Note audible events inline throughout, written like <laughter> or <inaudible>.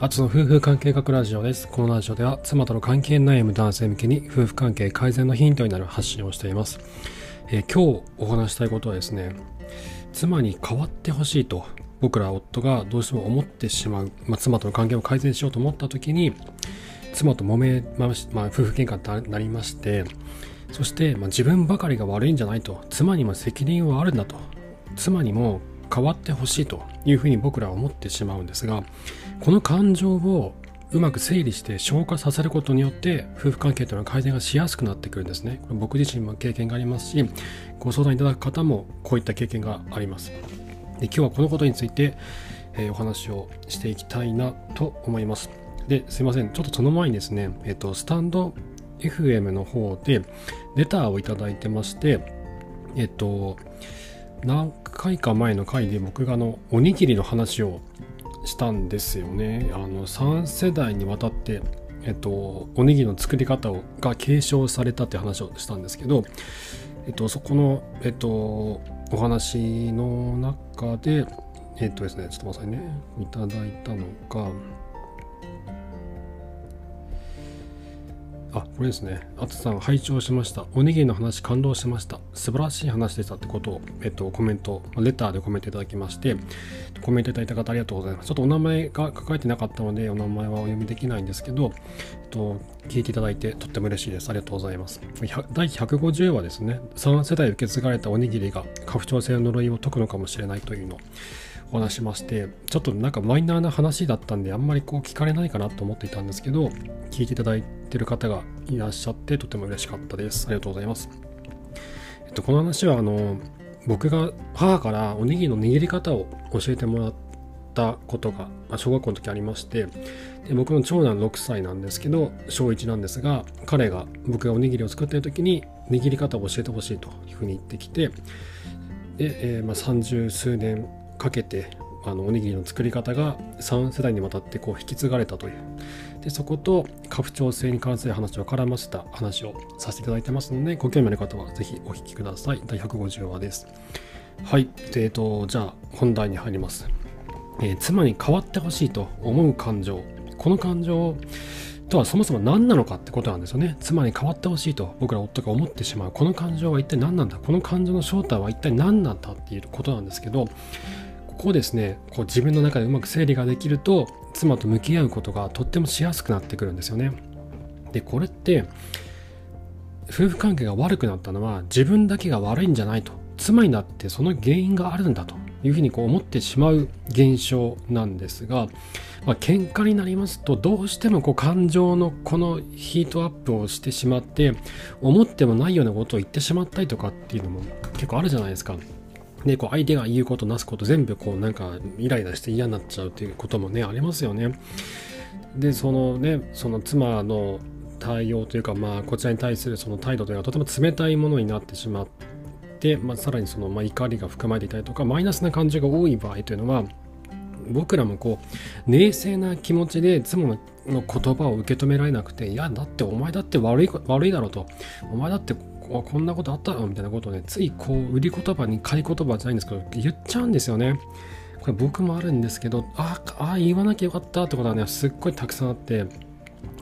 あつの夫婦関係学ラジオです。このラジオでは妻との関係悩む男性向けに夫婦関係改善のヒントになる発信をしています。えー、今日お話したいことはですね、妻に変わってほしいと僕ら夫がどうしても思ってしまう、まあ、妻との関係を改善しようと思った時に、妻と揉めまし、まあ、夫婦喧嘩になりまして、そして、まあ、自分ばかりが悪いんじゃないと、妻にも責任はあるんだと、妻にも変わってほしいというふうに僕らは思ってしまうんですがこの感情をうまく整理して消化させることによって夫婦関係というのは改善がしやすくなってくるんですね。これ僕自身も経験がありますしご相談いただく方もこういった経験があります。で今日はこのことについて、えー、お話をしていきたいなと思います。ですいません。ちょっとその前にですね、えっ、ー、とスタンド FM の方でレターをいただいてましてえっ、ー、と何回か前の回で僕があのおにぎりの話をしたんですよね。あの3世代にわたって、えっと、おにぎりの作り方をが継承されたって話をしたんですけど、えっと、そこの、えっと、お話の中で、えっとですね、ちょっと待ってくださいね、いただいたのが、あ、これですね。あつさん、拝聴しました。おにぎりの話、感動しました。素晴らしい話でしたってことを、えっと、コメント、レターでコメントいただきまして、コメントいただいた方ありがとうございます。ちょっとお名前が書かれてなかったので、お名前はお読みできないんですけど、えっと、聞いていただいてとっても嬉しいです。ありがとうございます。第150話ですね。3世代受け継がれたおにぎりが、家父長制の呪いを解くのかもしれないというの、お話しましてちょっとなんかマイナーな話だったんであんまりこう聞かれないかなと思っていたんですけど聞いていただいてる方がいらっしゃってとても嬉しかったです。ありがとうございます、えっと、この話はあの僕が母からおにぎりの握り方を教えてもらったことが小学校の時ありましてで僕の長男6歳なんですけど小1なんですが彼が僕がおにぎりを作ってる時に握り方を教えてほしいというふうに言ってきてで、えー、まあ、30数年かけてあのおにぎりの作り方が3世代にわたってこう引き継がれたという。でそこと家父長制に関する話を絡ませた話をさせていただいてますのでご興味ある方はぜひお聞きください。第150話です。はい。でえっとじゃあ本題に入ります、えー、妻に変わってほしいと思う感情。この感情とはそもそも何なのかってことなんですよね。妻に変わってほしいと僕ら夫が思ってしまう。この感情は一体何なんだ？この感情の正体は一体何なんだ？っていうことなんですけどこうですねこう自分の中でうまく整理ができると妻と向き合うことがとってもしやすくなってくるんですよね。でこれって夫婦関係が悪くなったのは自分だけが悪いんじゃないと妻になってその原因があるんだというふうにこう思ってしまう現象なんですが、まあ、喧嘩になりますとどうしてもこう感情のこのヒートアップをしてしまって思ってもないようなことを言ってしまったりとかっていうのも結構あるじゃないですか。で、こう相手が言うことなすこと全部こうなんかイライラして嫌になっちゃうっていうこともね、ありますよね。で、そのね、その妻の対応というか、まあ、こちらに対するその態度というのはとても冷たいものになってしまって、まあ、さらにその、まあ、怒りが含まれていたりとか、マイナスな感情が多い場合というのは、僕らもこう、冷静な気持ちで妻の言葉を受け止められなくて、いや、だってお前だって悪い悪いだろうと、お前だってこんなことあったのみたいなことをね、ついこう、売り言葉に買い言葉じゃないんですけど、言っちゃうんですよね。これ僕もあるんですけど、ああ、言わなきゃよかったってことはね、すっごいたくさんあって、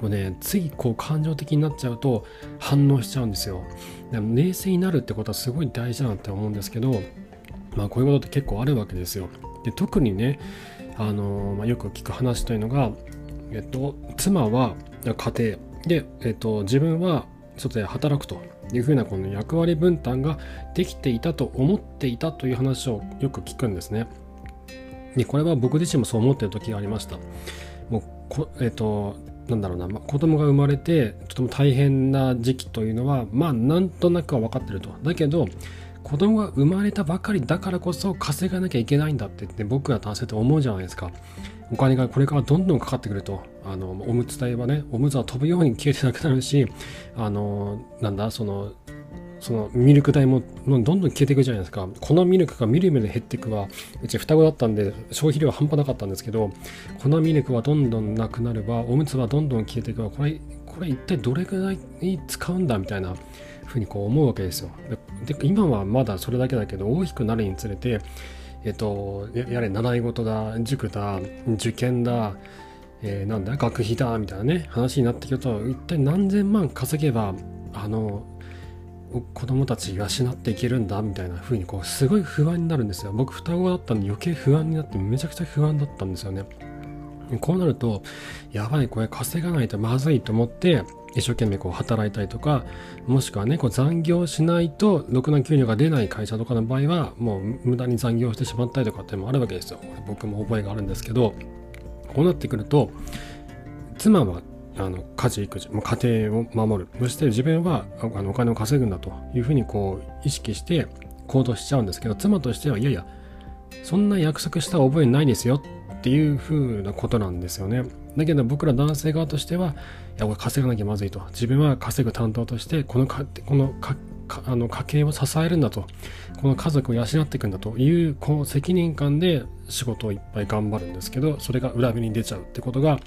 もうね、ついこう感情的になっちゃうと反応しちゃうんですよ。でも冷静になるってことはすごい大事だなって思うんですけど、まあこういうことって結構あるわけですよ。で特にね、あのまあ、よく聞く話というのが、えっと、妻は家庭で、えっと、自分は外で働くというふうなこの役割分担ができていたと思っていたという話をよく聞くんですね。でこれは僕自身もそう思ってる時がありました。もうこえっ、ー、となんだろうな、まあ、子供が生まれてとても大変な時期というのはまあなんとなくは分かってると。だけど子供が生まれたばかりだからこそ稼がなきゃいけないんだってって僕ら男性って思うじゃないですか。お金がこれからどんどんかかってくると。あの、おむつ代はね、おむつは飛ぶように消えてなくなるし、あの、なんだ、その、そのミルク代もどんどん消えていくじゃないですか。このミルクがみるみる減っていくは、うち双子だったんで消費量は半端なかったんですけど、このミルクはどんどんなくなれば、おむつはどんどん消えていくわ。これ、これ一体どれぐらいに使うんだみたいなふうにこう思うわけですよ。で今はまだそれだけだけど、大きくなるにつれて、えっと、やれ習い事だ、塾だ、受験だ、えー、なんだ学費だみたいなね話になってくると一体何千万稼げばあの子供たち養っていけるんだみたいな風にこうすごい不安になるんですよ僕双子だったんで余計不安になってめちゃくちゃ不安だったんですよねこうなるとやばいこれ稼がないとまずいと思って一生懸命こう働いたりとかもしくはねこう残業しないとろくな給料が出ない会社とかの場合はもう無駄に残業してしまったりとかってもあるわけですよ。僕も覚えがあるんですけどこうなってくると妻はあの家事育児、家庭を守る。そして自分はあのお金を稼ぐんだというふうにこう意識して行動しちゃうんですけど妻としてはいやいやそんな約束した覚えないですよっていうふうなことなんですよね。だけど僕ら男性側としてはいや俺稼がなきゃまずいと。自分は稼ぐ担当としてこのかこのかあの家計を支えるんだと。この家族を養っていくんだと。いうこの責任感で仕事をいっぱい頑張るんですけどそれが裏目に出ちゃうってことが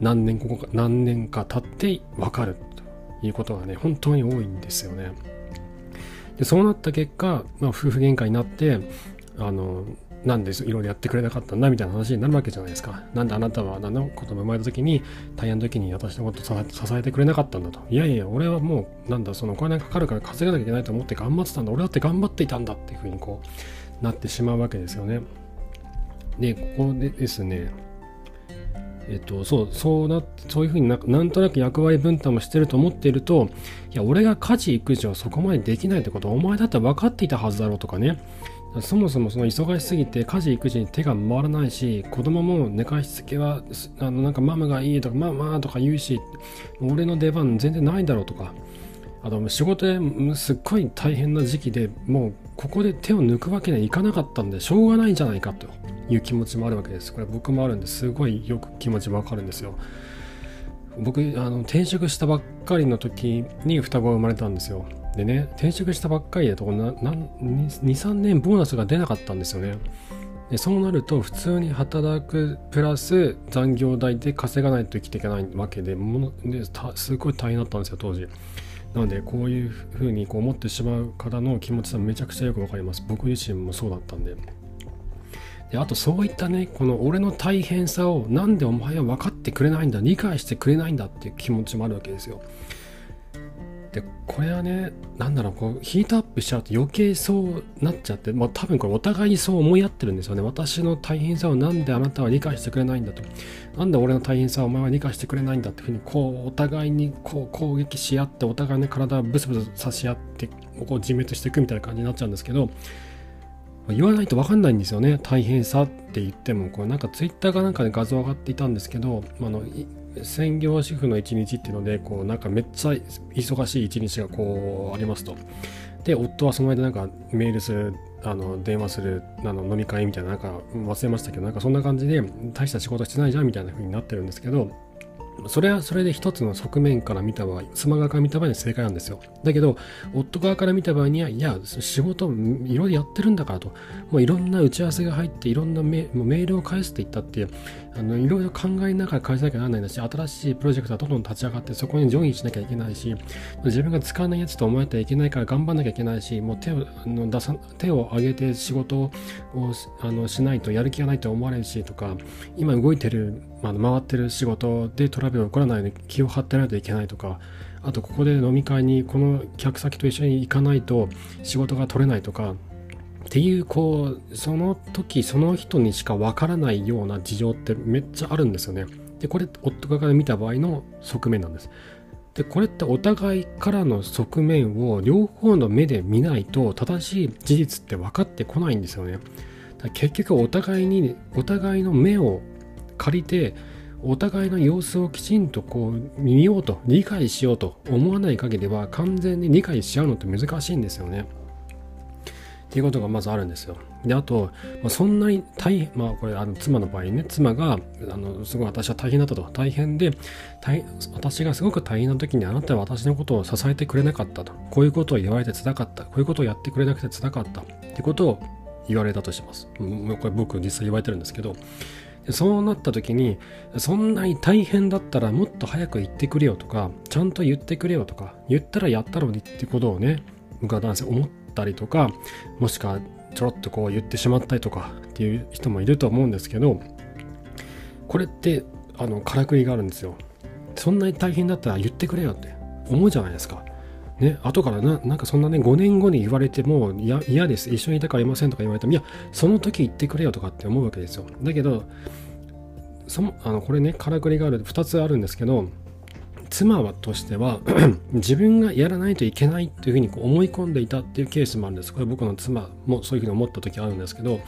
何年こか何年か経って分かるということがね本当に多いんですよね。でそうなった結果、まあ、夫婦喧嘩になってあのなんでいろいろやってくれなかったんだみたいな話になるわけじゃないですか。なんであなたは何のことも生まれた時に大変な時に私のこと支えてくれなかったんだと。いやいや、俺はもうなんだそのお金がかかるから稼がなきゃいけないと思って頑張ってたんだ。俺だって頑張っていたんだっていうふうにこうなってしまうわけですよね。で、ここでですね、えっと、そう、そうな、そういうふうにななんとなく役割分担もしてると思っていると、いや、俺が家事育児をそこまでできないってことは、お前だって分かっていたはずだろうとかね、そもそもその忙しすぎて家事育児に手が回らないし子供も寝かしつけはあのなんかママがいいとかママとか言うし俺の出番全然ないだろうとか。あと仕事ですっごい大変な時期でもうここで手を抜くわけにはいかなかったんでしょうがないんじゃないかという気持ちもあるわけです。これ僕もあるんです。ごいよく気持ちわかるんですよ。僕あの転職したばっかりの時に双子が生まれたんですよ。でね、転職したばっかりだと2、3年ボーナスが出なかったんですよね。でそうなると普通に働くプラス残業代で稼がないと生きていけないわけでものですごい大変だったんですよ当時。なのでこういうふうにこう思ってしまう方の気持ちはめちゃくちゃよくわかります。僕自身もそうだったんで。であとそういったねこの俺の大変さをなんでお前は分かってくれないんだ理解してくれないんだっていう気持ちもあるわけですよ。でこれはねなんだろうこうヒートアップしちゃうと余計そうなっちゃって、まあ、多分これお互いにそう思い合ってるんですよね。私の大変さをなんであなたは理解してくれないんだと。なんで俺の大変さをお前は理解してくれないんだっていうふうにこうお互いにこう攻撃し合ってお互いの体をブスブス刺し合ってこう自滅していくみたいな感じになっちゃうんですけど言わないと分かんないんですよね。大変さって言ってもこうなんかツイッターがなんかで画像上がっていたんですけどあの専業主婦の一日っていうのでこうなんかめっちゃ忙しい一日がこうありますと。で夫はその間なんかメールするあの電話するあの飲み会みたいななんか忘れましたけどなんかそんな感じで大した仕事してないじゃんみたいな風になってるんですけどそれはそれで一つの側面から見た場合、妻側から見た場合に正解なんですよ。だけど、夫側から見た場合には、いや、仕事いろいろやってるんだからと、もういろんな打ち合わせが入って、いろんなメメールを返すって言ったって、あのいろいろ考えながら返さなきゃならないんだし、新しいプロジェクトがどんどん立ち上がって、そこにジョインしなきゃいけないし、自分が使わないやつと思えたらいけないから頑張らなきゃいけないし、もう手をあの出さ手を挙げて仕事をあのしないとやる気がないと思われるしとか、今動いてる、まあ、回ってる仕事でトラブル起こらないように気を張ってないといけないとか、あとここで飲み会にこの客先と一緒に行かないと仕事が取れないとか、っていうこうその時その人にしかわからないような事情ってめっちゃあるんですよね。でこれ夫側から見た場合の側面なんです。でこれってお互いからの側面を両方の目で見ないと正しい事実って分かってこないんですよね。結局お互いにお互いの目を借りてお互いの様子をきちんとこう見ようと理解しようと思わない限りは完全に理解し合うのって難しいんですよね。っていうことがまずあるんですよ。で、あと、まあ、そんなに大変、まあこれ、あの妻の場合ね、妻が、あの、すごい私は大変だったと。大変で、大私がすごく大変な時にあなたは私のことを支えてくれなかったと。こういうことを言われてつらかった。こういうことをやってくれなくてつらかった。ってことを言われたとします。これ僕実際言われてるんですけど、そうなった時に、そんなに大変だったらもっと早く言ってくれよとか、ちゃんと言ってくれよとか、言ったらやったのにってことをね、僕は男性思ったりとかもしくはちょろっとこう言ってしまったりとかっていう人もいると思うんですけどこれってあのからくりがあるんですよ。そんなに大変だったら言ってくれよって思うじゃないですか。ね、後からな、なんかそんなね、5年後に言われても、嫌です。一緒にいたからいませんとか言われても、いや、その時言ってくれよとかって思うわけですよ。だけど、その、あの、これね、からくりがある、2つあるんですけど、妻はとしては <clears throat> 自分がやらないといけないというふうにこう思い込んでいたっていうケースもあるんです。これ僕の妻もそういうふうに思った時あるんですけど、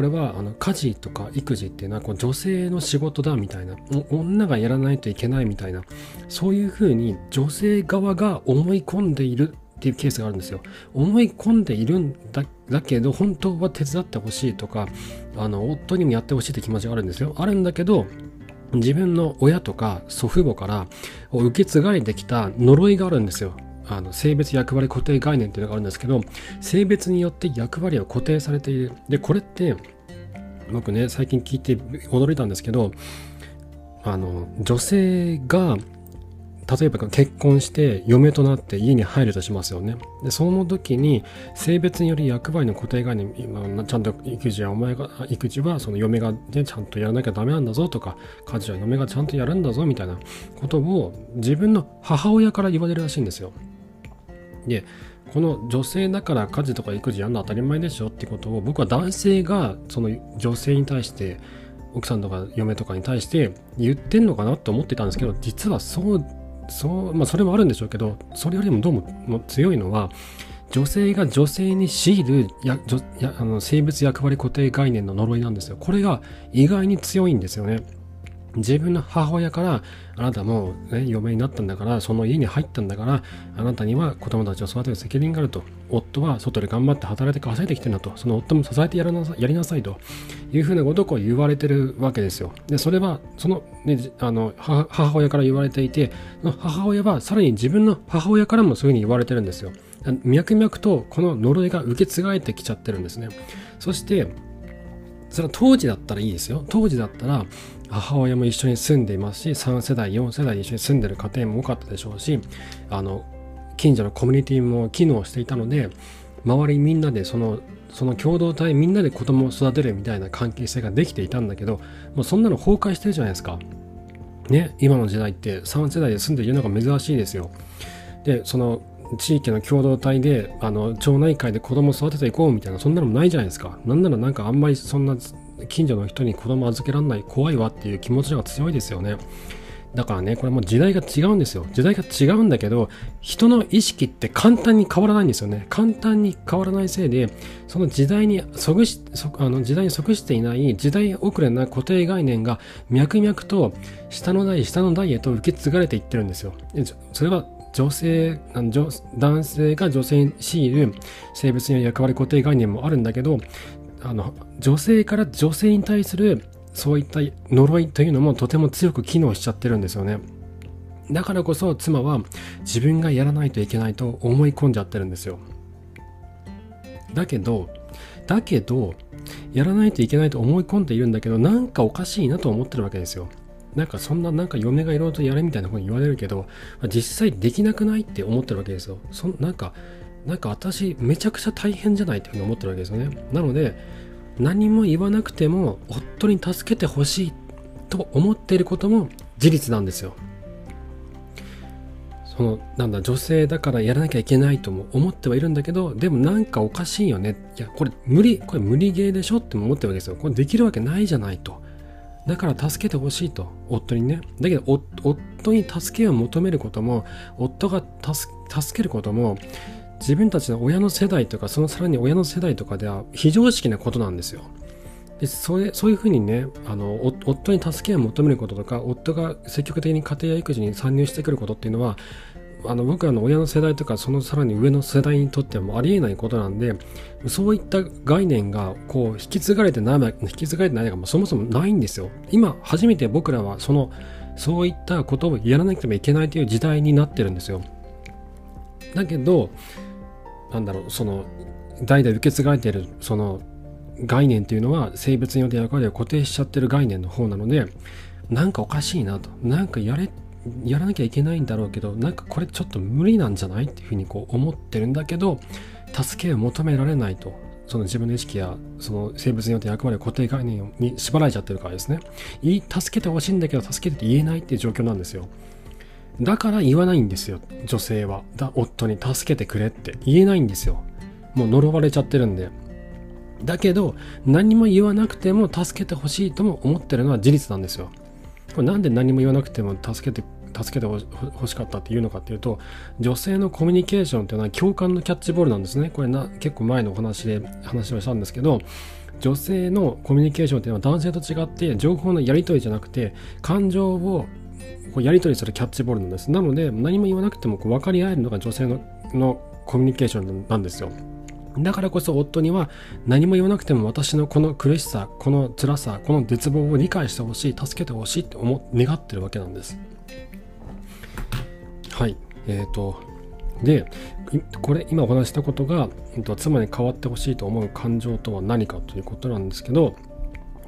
これはあの家事とか育児っていうのはこう女性の仕事だみたいな女がやらないといけないみたいなそういうふうに女性側が思い込んでいるっていうケースがあるんですよ。思い込んでいるんだだけど本当は手伝ってほしいとかあの夫にもやってほしいって気持ちがあるんですよ。あるんだけど自分の親とか祖父母から受け継がれてきた呪いがあるんですよ。あの性別役割固定概念っていうのがあるんですけど性別によって役割は固定されているでこれって僕ね最近聞いて驚いたんですけどあの女性が例えば結婚して嫁となって家に入るとしますよね。で、その時に性別により役割の固定概念、ちゃんと育児はお前が、育児はその嫁が、ね、ちゃんとやらなきゃダメなんだぞとか、家事は嫁がちゃんとやるんだぞみたいなことを自分の母親から言われるらしいんですよ。でこの女性だから家事とか育児やるの当たり前でしょってことを僕は男性がその女性に対して奥さんとか嫁とかに対して言ってんのかなと思ってたんですけど実はそうそうまあそれもあるんでしょうけどそれよりもどうも強いのは女性が女性に強いるややあの生物役割固定概念の呪いなんですよ。これが意外に強いんですよね自分の母親からあなたも、ね、嫁になったんだからその家に入ったんだからあなたには子供たちを育てる責任があると。夫は外で頑張って働いて稼いできてるんだと。その夫も支えてやらなやりなさいと。いうふうなことを言われてるわけですよ。でそれはその,、ね、あの母親から言われていて母親はさらに自分の母親からもそういうふうに言われてるんですよ。脈々とこの呪いが受け継がれてきちゃってるんですね。そしてそれは当時だったらいいですよ。当時だったら母親も一緒に住んでいますし3世代4世代一緒に住んでる家庭も多かったでしょうしあの近所のコミュニティも機能していたので周りみんなでそのその共同体みんなで子供を育てるみたいな関係性ができていたんだけどもうそんなの崩壊してるじゃないですか。ね今の時代って3世代で住んでいるのが珍しいですよ。でその地域の共同体であの町内会で子供を育てていこうみたいなそんなのもないじゃないですか。なんならなんかあんまりそんな近所の人に子供預けられない怖いわっていう気持ちが強いですよね。だからね、これもう時代が違うんですよ。時代が違うんだけど、人の意識って簡単に変わらないんですよね。簡単に変わらないせいで、その時代に即し、あの時代に即していない時代遅れな固定概念が脈々と下の代、下の代へと受け継がれていってるんですよ。それは女性、男性が女性に強いる性別の役割固定概念もあるんだけど、あの女性から女性に対するそういった呪いというのもとても強く機能しちゃってるんですよね。だからこそ妻は自分がやらないといけないと思い込んじゃってるんですよ。だけどだけどやらないといけないと思い込んでいるんだけどなんかおかしいなと思ってるわけですよ。なんかそんななんか嫁がいろいろとやれみたいなふうに言われるけど実際できなくないって思ってるわけですよ。そなんかなんか私めちゃくちゃ大変じゃないっていうふうに思ってるわけですよね。なので何も言わなくても夫に助けてほしいと思っていることも事実なんですよ。そのなんだ女性だからやらなきゃいけないとも思ってはいるんだけどでもなんかおかしいよね。いやこれ無理これ無理ゲーでしょって思ってるわけですよ。これできるわけないじゃないと。だから助けてほしいと。夫にね。だけど夫に助けを求めることも夫が助けることも自分たちの親の世代とかそのさらに親の世代とかでは非常識なことなんですよ。でそれそういうふうにねあの夫に助けを求めることとか夫が積極的に家庭や育児に参入してくることっていうのはあの僕らの親の世代とかそのさらに上の世代にとってはもありえないことなんでそういった概念がこう引き継がれてない引き継がれてないのがそもそもないんですよ今初めて僕らはそのそういったことをやらなくてもいけないという時代になってるんですよだけどなんだろうその代々受け継がれているその概念っていうのは生物によって役割を固定しちゃってる概念の方なのでなんかおかしいなと。なんかやれやらなきゃいけないんだろうけどなんかこれちょっと無理なんじゃないっていうふうにこう思ってるんだけど助けを求められないと。その自分の意識やその生物によって役割を固定概念に縛られちゃってるからですね。助けてほしいんだけど助けてって言えないっていう状況なんですよ。だから言わないんですよ女性は。だ夫に助けてくれって。言えないんですよ。もう呪われちゃってるんで。だけど何も言わなくても助けてほしいとも思ってるのは事実なんですよ。これなんで何も言わなくても助けて助けてほしかったっていうのかっていうと女性のコミュニケーションっていうのは共感のキャッチボールなんですね。これな結構前のお話で話をしたんですけど女性のコミュニケーションっていうのは男性と違って情報のやり取りじゃなくて感情をこうやり取りするキャッチボールなんですなので何も言わなくてもこう分かり合えるのが女性ののコミュニケーションなんですよだからこそ夫には何も言わなくても私のこの苦しさ、この辛さ、この絶望を理解してほしい、助けてほしいって思願ってるわけなんです。はい。えっ、ー、と、で、これ今お話したことが、妻に変わってほしいと思う感情とは何かということなんですけど、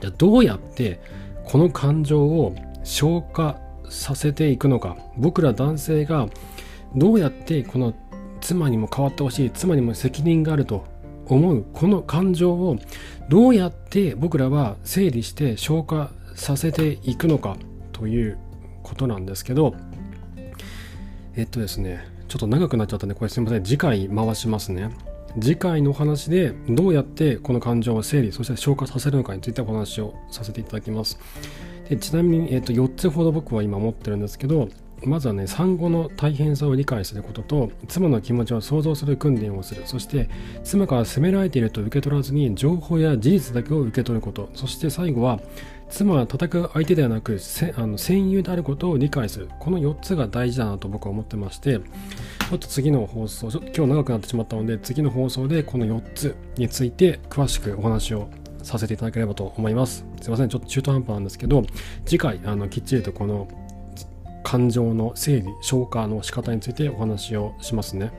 じゃどうやってこの感情を消化させていくのか、僕ら男性がどうやってこの妻にも変わってほしい妻にも責任があると思うこの感情をどうやって僕らは整理して消化させていくのかということなんですけどえっとですねちょっと長くなっちゃったんでこれすみません。次回回しますね。次回のお話でどうやってこの感情を整理そして消化させるのかについてお話をさせていただきます。でちなみに、えっと、4つほど僕は今持ってるんですけどまずはね産後の大変さを理解することと妻の気持ちを想像する訓練をする。そして妻から責められていると受け取らずに情報や事実だけを受け取ること。そして最後は妻は叩く相手ではなくあの戦友であることを理解する。この4つが大事だなと僕は思ってましてちょっと次の放送今日長くなってしまったので次の放送でこの4つについて詳しくお話をさせていただければと思います。すいません、ちょっと中途半端なんですけど、次回、あの、きっちりとこの感情の整理消化の仕方についてお話をしますね。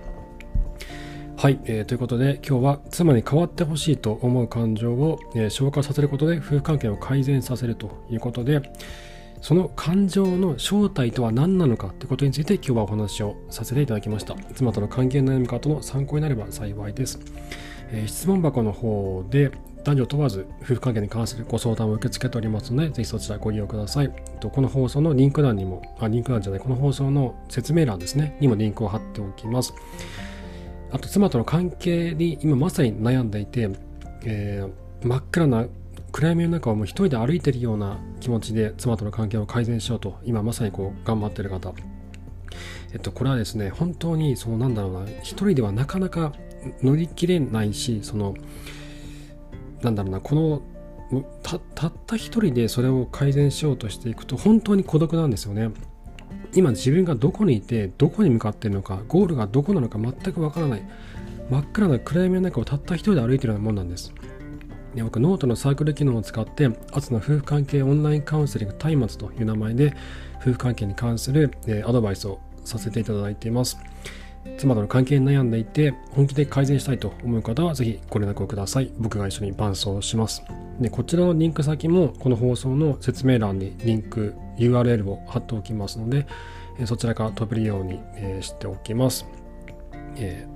はい、えー、ということで今日は妻に変わってほしいと思う感情を、えー、消化させることで夫婦関係を改善させるということでその感情の正体とは何なのかということについて今日はお話をさせていただきました。妻との関係の悩み方の参考になれば幸いです、えー、質問箱の方で男女問わず夫婦関係に関するご相談を受け付けておりますので、ぜひそちらご利用ください。この放送のリンク欄にも、あ、リンク欄じゃない、この放送の説明欄ですね、にもリンクを貼っておきます。あと、妻との関係に今まさに悩んでいて、えー、真っ暗な暗闇の中をもう一人で歩いているような気持ちで妻との関係を改善しようと、今まさにこう頑張っている方。えっと、これはですね、本当に、そのなんだろうな、一人ではなかなか乗り切れないし、その、なんだろうなこのたった一人でそれを改善しようとしていくと本当に孤独なんですよね。今自分がどこにいてどこに向かってるのかゴールがどこなのか全くわからない。真っ暗な暗闇の中をたった一人で歩いてるようなもんなんです。で僕ノートのサークル機能を使ってアツの夫婦関係オンラインカウンセリング松明という名前で夫婦関係に関する、えアドバイスをさせていただいています。妻との関係に悩んでいて本気で改善したいと思う方はぜひご連絡をください。僕が一緒に伴走します。で、こちらのリンク先もこの放送の説明欄にリンク URL を貼っておきますので、そちらから飛べるように、しておきます。え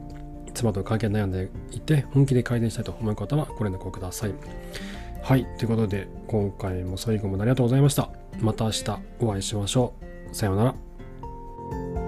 ー、妻との関係に悩んでいて本気で改善したいと思う方はご連絡をください。はい。ということで、今回も最後までありがとうございました。また明日お会いしましょう。さようなら。